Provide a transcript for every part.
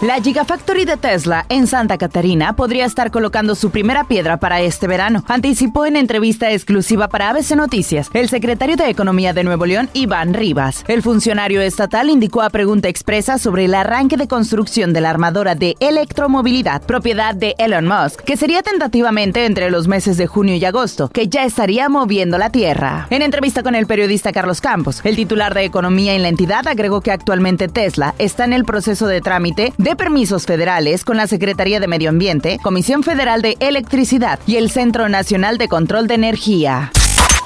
La Gigafactory de Tesla en Santa Catarina podría estar colocando su primera piedra para este verano, anticipó en entrevista exclusiva para ABC Noticias el secretario de Economía de Nuevo León, Iván Rivas. El funcionario estatal indicó a pregunta expresa sobre el arranque de construcción de la armadora de electromovilidad, propiedad de Elon Musk, que sería tentativamente entre los meses de junio y agosto, que ya estaría moviendo la tierra. En entrevista con el periodista Carlos Campos, el titular de Economía en la entidad agregó que actualmente Tesla está en el proceso de trámite de permisos federales con la Secretaría de Medio Ambiente, Comisión Federal de Electricidad y el Centro Nacional de Control de Energía.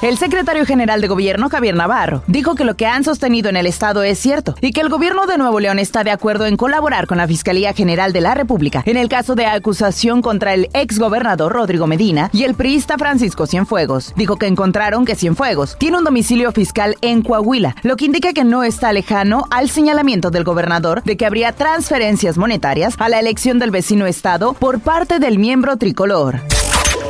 El secretario general de gobierno, Javier Navarro, dijo que lo que han sostenido en el Estado es cierto y que el gobierno de Nuevo León está de acuerdo en colaborar con la Fiscalía General de la República en el caso de acusación contra el exgobernador Rodrigo Medina y el priista Francisco Cienfuegos. Dijo que encontraron que Cienfuegos tiene un domicilio fiscal en Coahuila, lo que indica que no está lejano al señalamiento del gobernador de que habría transferencias monetarias a la elección del vecino Estado por parte del miembro tricolor.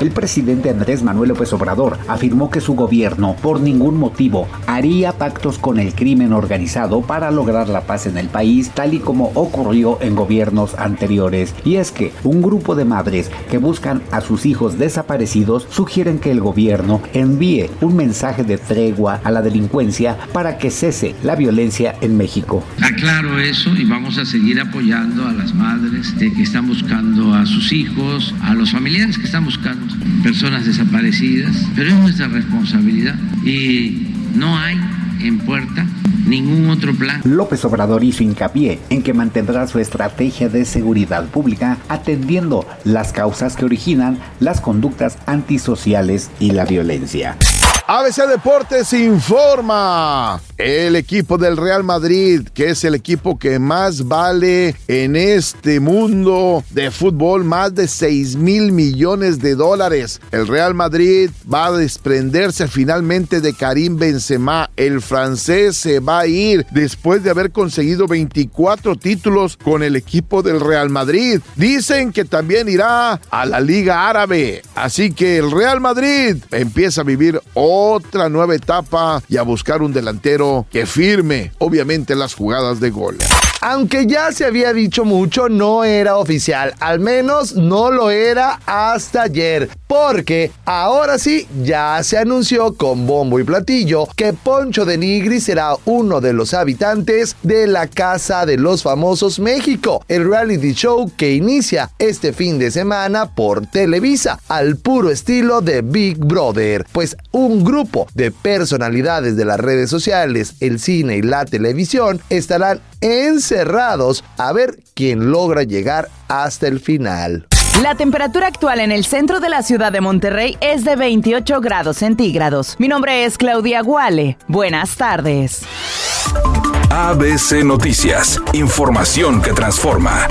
El presidente Andrés Manuel López Obrador afirmó que su gobierno por ningún motivo haría pactos con el crimen organizado para lograr la paz en el país, tal y como ocurrió en gobiernos anteriores. Y es que un grupo de madres que buscan a sus hijos desaparecidos sugieren que el gobierno envíe un mensaje de tregua a la delincuencia para que cese la violencia en México. Aclaro eso y vamos a seguir apoyando a las madres que están buscando a sus hijos, a los familiares que están buscando personas desaparecidas, pero es nuestra responsabilidad y no hay en puerta ningún otro plan. López Obrador hizo hincapié en que mantendrá su estrategia de seguridad pública atendiendo las causas que originan las conductas antisociales y la violencia. ABC Deportes informa. El equipo del Real Madrid, que es el equipo que más vale en este mundo de fútbol, más de 6 mil millones de dólares. El Real Madrid va a desprenderse finalmente de Karim Benzema. El francés se va a ir después de haber conseguido 24 títulos con el equipo del Real Madrid. Dicen que también irá a la Liga Árabe. Así que el Real Madrid empieza a vivir otra nueva etapa y a buscar un delantero que firme, obviamente, las jugadas de gol. Aunque ya se había dicho mucho, no era oficial. Al menos no lo era hasta ayer. Porque ahora sí, ya se anunció con bombo y platillo que Poncho de Nigri será uno de los habitantes de la Casa de los Famosos México, el reality show que inicia este fin de semana por Televisa, al puro estilo de Big Brother. Pues un grupo de personalidades de las redes sociales, el cine y la televisión estarán encerrados a ver quién logra llegar hasta el final. La temperatura actual en el centro de la ciudad de Monterrey es de 28 grados centígrados. Mi nombre es Claudia Guale. Buenas tardes. ABC Noticias, información que transforma.